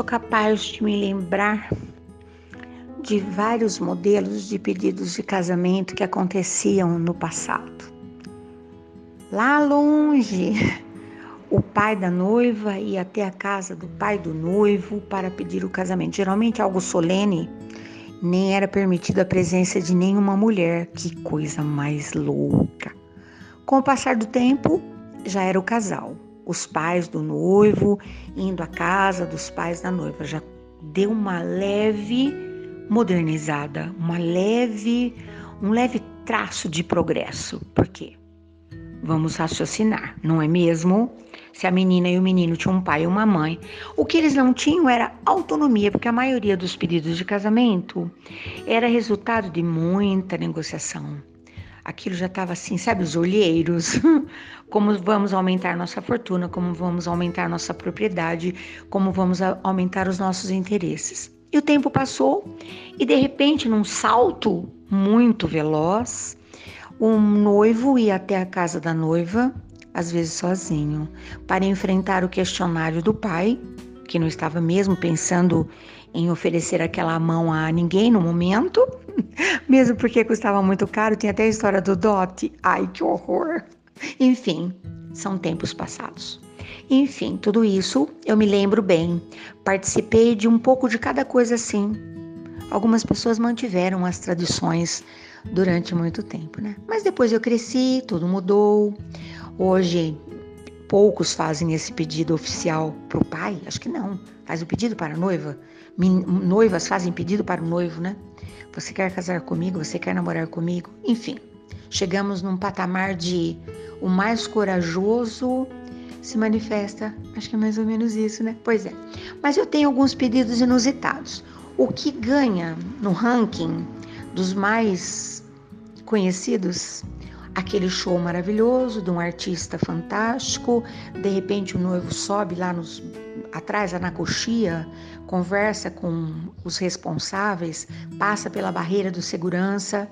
sou capaz de me lembrar de vários modelos de pedidos de casamento que aconteciam no passado. Lá longe, o pai da noiva ia até a casa do pai do noivo para pedir o casamento. Geralmente algo solene, nem era permitida a presença de nenhuma mulher. Que coisa mais louca! Com o passar do tempo, já era o casal, os pais do noivo indo à casa dos pais da noiva. Já deu uma leve modernizada, uma leve, um leve traço de progresso. Por quê? Vamos raciocinar, não é mesmo? Se a menina e o menino tinham um pai e uma mãe, o que eles não tinham era autonomia, porque a maioria dos pedidos de casamento era resultado de muita negociação. Aquilo já estava assim, sabe, os olheiros. como vamos aumentar nossa fortuna, como vamos aumentar nossa propriedade, como vamos aumentar os nossos interesses. E o tempo passou e de repente, num salto muito veloz, um noivo ia até a casa da noiva, às vezes sozinho, para enfrentar o questionário do pai, que não estava mesmo pensando em oferecer aquela mão a ninguém no momento, mesmo porque custava muito caro, tem até a história do dote. Ai, que horror! Enfim, são tempos passados. Enfim, tudo isso eu me lembro bem. Participei de um pouco de cada coisa assim. Algumas pessoas mantiveram as tradições durante muito tempo, né? Mas depois eu cresci, tudo mudou. Hoje poucos fazem esse pedido oficial para o pai, acho que não. Faz o pedido para a noiva. Noivas fazem pedido para o noivo, né? Você quer casar comigo? Você quer namorar comigo? Enfim, chegamos num patamar de o mais corajoso se manifesta. Acho que é mais ou menos isso, né? Pois é. Mas eu tenho alguns pedidos inusitados. O que ganha no ranking dos mais conhecidos aquele show maravilhoso de um artista fantástico. De repente, o noivo sobe lá nos, atrás, na coxia, conversa com os responsáveis, passa pela barreira do segurança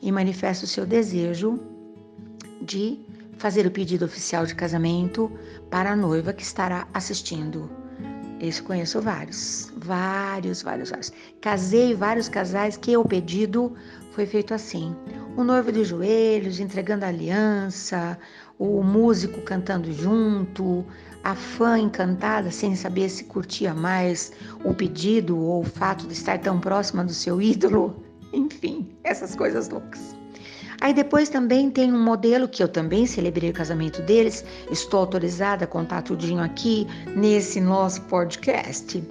e manifesta o seu desejo de fazer o pedido oficial de casamento para a noiva que estará assistindo. Esse conheço vários, vários, vários, vários. Casei vários casais que o pedido foi feito assim: o noivo de joelhos, entregando a aliança, o músico cantando junto, a fã encantada sem saber se curtia mais o pedido ou o fato de estar tão próxima do seu ídolo. Enfim, essas coisas loucas. Aí depois também tem um modelo que eu também celebrei o casamento deles, estou autorizada a contar tudinho aqui nesse nosso podcast,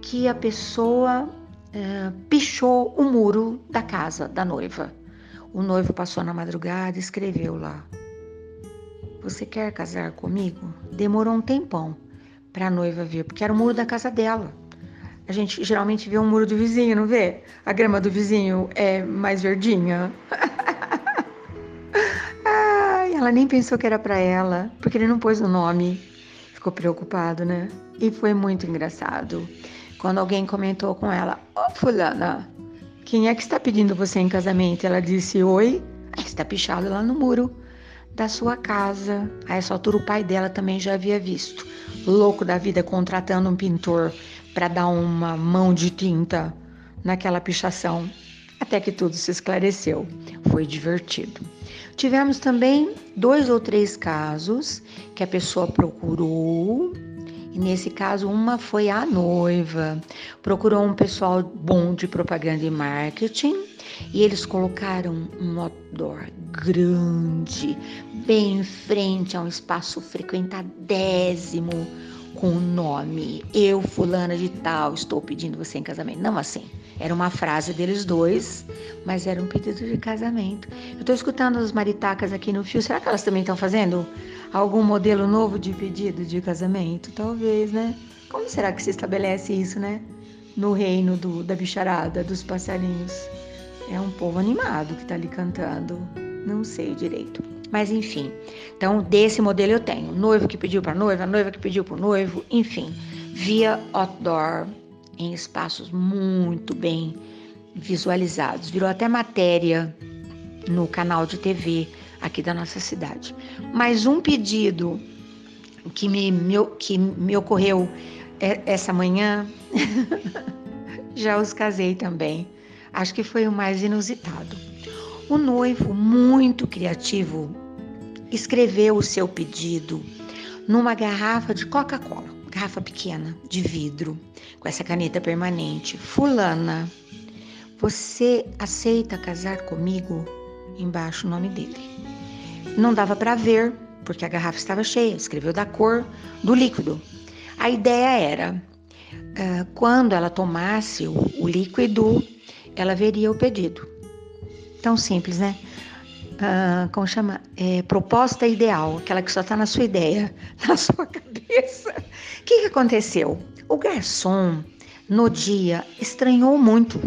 que a pessoa uh, pichou o muro da casa da noiva. O noivo passou na madrugada e escreveu lá: Você quer casar comigo? Demorou um tempão para a noiva ver, porque era o muro da casa dela. A gente geralmente vê o muro do vizinho, não vê? A grama do vizinho é mais verdinha. Ai, ela nem pensou que era para ela, porque ele não pôs o nome. Ficou preocupado, né? E foi muito engraçado. Quando alguém comentou com ela: Ô, oh, Fulana, quem é que está pedindo você em casamento? Ela disse: Oi. Está pichado lá no muro da sua casa. A essa altura, o pai dela também já havia visto. Louco da vida, contratando um pintor para dar uma mão de tinta naquela pichação. Até que tudo se esclareceu. Foi divertido. Tivemos também dois ou três casos que a pessoa procurou e nesse caso, uma foi a noiva. Procurou um pessoal bom de propaganda e marketing e eles colocaram um outdoor grande, bem em frente a um espaço frequentadésimo, com o nome Eu, Fulana de Tal, estou pedindo você em casamento. Não assim. Era uma frase deles dois, mas era um pedido de casamento. Eu estou escutando as maritacas aqui no fio. Será que elas também estão fazendo algum modelo novo de pedido de casamento? Talvez, né? Como será que se estabelece isso, né? No reino do, da bicharada, dos passarinhos. É um povo animado que está ali cantando. Não sei direito. Mas enfim. Então, desse modelo eu tenho. Noivo que pediu para noiva, noiva que pediu para o noivo, enfim. Via outdoor, em espaços muito bem visualizados. Virou até matéria no canal de TV aqui da nossa cidade. Mas um pedido que me, me que me ocorreu essa manhã já os casei também. Acho que foi o mais inusitado. O noivo, muito criativo, escreveu o seu pedido numa garrafa de Coca-Cola, garrafa pequena, de vidro, com essa caneta permanente. Fulana, você aceita casar comigo? Embaixo o nome dele. Não dava para ver, porque a garrafa estava cheia, escreveu da cor do líquido. A ideia era, uh, quando ela tomasse o, o líquido, ela veria o pedido. Tão simples, né? Uh, como chama? É, proposta ideal, aquela que só está na sua ideia, na sua cabeça. O que, que aconteceu? O garçom, no dia, estranhou muito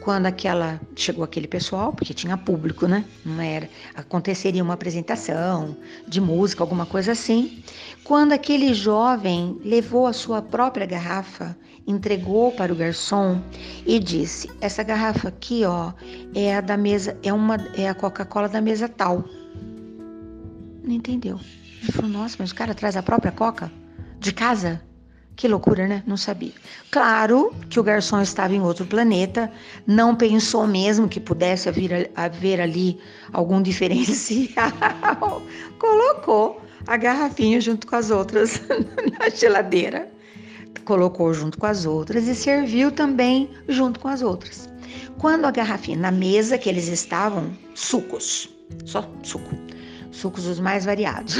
quando aquela chegou aquele pessoal, porque tinha público, né? Não era, aconteceria uma apresentação de música, alguma coisa assim. Quando aquele jovem levou a sua própria garrafa, entregou para o garçom e disse: "Essa garrafa aqui, ó, é a da mesa, é uma é a Coca-Cola da mesa tal". Não entendeu. Ele falou: "Nossa, mas o cara traz a própria Coca de casa?" Que loucura, né? Não sabia. Claro que o garçom estava em outro planeta, não pensou mesmo que pudesse haver, haver ali algum diferencial. Colocou a garrafinha junto com as outras na geladeira. Colocou junto com as outras e serviu também junto com as outras. Quando a garrafinha na mesa que eles estavam, sucos, só suco, sucos os mais variados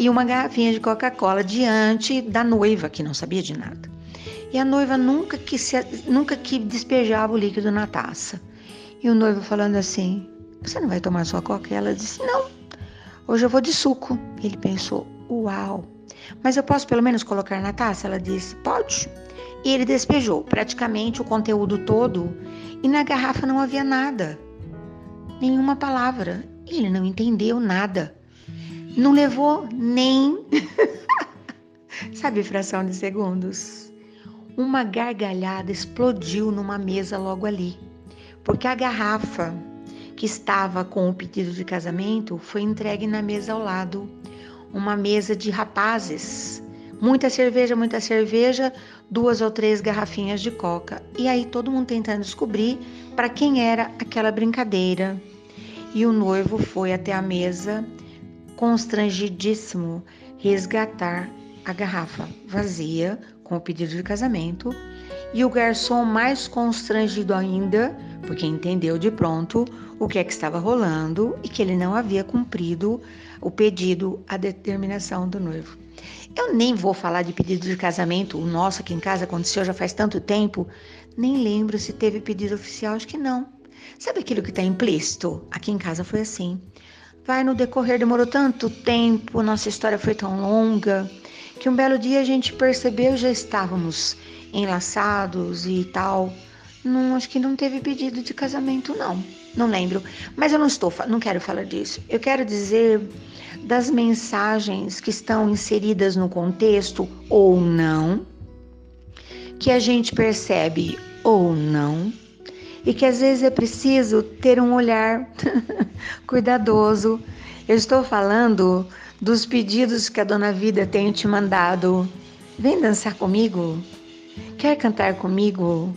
e uma garrafinha de Coca-Cola diante da noiva, que não sabia de nada. E a noiva nunca que, se, nunca que despejava o líquido na taça. E o noivo falando assim: Você não vai tomar sua Coca? E ela disse: Não, hoje eu vou de suco. Ele pensou: Uau, mas eu posso pelo menos colocar na taça? Ela disse: Pode. E ele despejou praticamente o conteúdo todo e na garrafa não havia nada, nenhuma palavra. Ele não entendeu nada. Não levou nem. Sabe, fração de segundos? Uma gargalhada explodiu numa mesa logo ali, porque a garrafa que estava com o pedido de casamento foi entregue na mesa ao lado. Uma mesa de rapazes. Muita cerveja, muita cerveja, duas ou três garrafinhas de coca. E aí todo mundo tentando descobrir para quem era aquela brincadeira. E o noivo foi até a mesa constrangidíssimo resgatar a garrafa vazia com o pedido de casamento e o garçom mais constrangido ainda, porque entendeu de pronto o que é que estava rolando e que ele não havia cumprido o pedido, a determinação do noivo. Eu nem vou falar de pedido de casamento, o nosso aqui em casa aconteceu já faz tanto tempo, nem lembro se teve pedido oficial, acho que não. Sabe aquilo que está implícito? Aqui em casa foi assim. Vai no decorrer, demorou tanto tempo, nossa história foi tão longa, que um belo dia a gente percebeu já estávamos enlaçados e tal. Não, acho que não teve pedido de casamento, não. Não lembro. Mas eu não estou, não quero falar disso. Eu quero dizer das mensagens que estão inseridas no contexto ou não, que a gente percebe ou não, e que às vezes é preciso ter um olhar cuidadoso. Eu estou falando dos pedidos que a Dona Vida tem te mandado. Vem dançar comigo? Quer cantar comigo?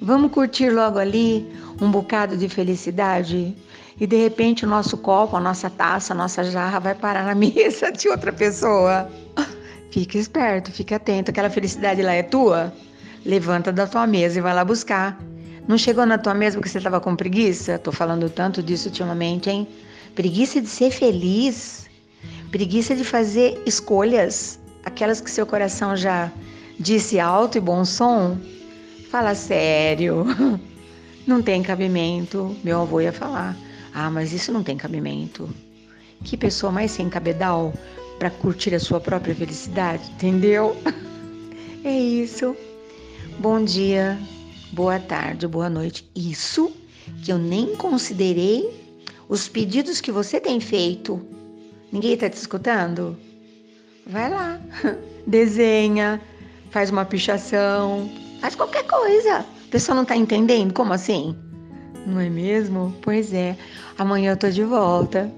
Vamos curtir logo ali um bocado de felicidade? E de repente o nosso copo, a nossa taça, a nossa jarra vai parar na mesa de outra pessoa. Fica esperto, fica atento. Aquela felicidade lá é tua? Levanta da tua mesa e vai lá buscar. Não chegou na tua mesa porque você estava com preguiça? Tô falando tanto disso ultimamente, hein? Preguiça de ser feliz, preguiça de fazer escolhas, aquelas que seu coração já disse alto e bom som. Fala sério, não tem cabimento. Meu avô ia falar: Ah, mas isso não tem cabimento. Que pessoa mais sem cabedal para curtir a sua própria felicidade, entendeu? É isso. Bom dia boa tarde, boa noite. Isso que eu nem considerei os pedidos que você tem feito. Ninguém está te escutando? Vai lá, desenha, faz uma pichação, faz qualquer coisa. A pessoa não está entendendo? Como assim? Não é mesmo? Pois é. Amanhã eu tô de volta.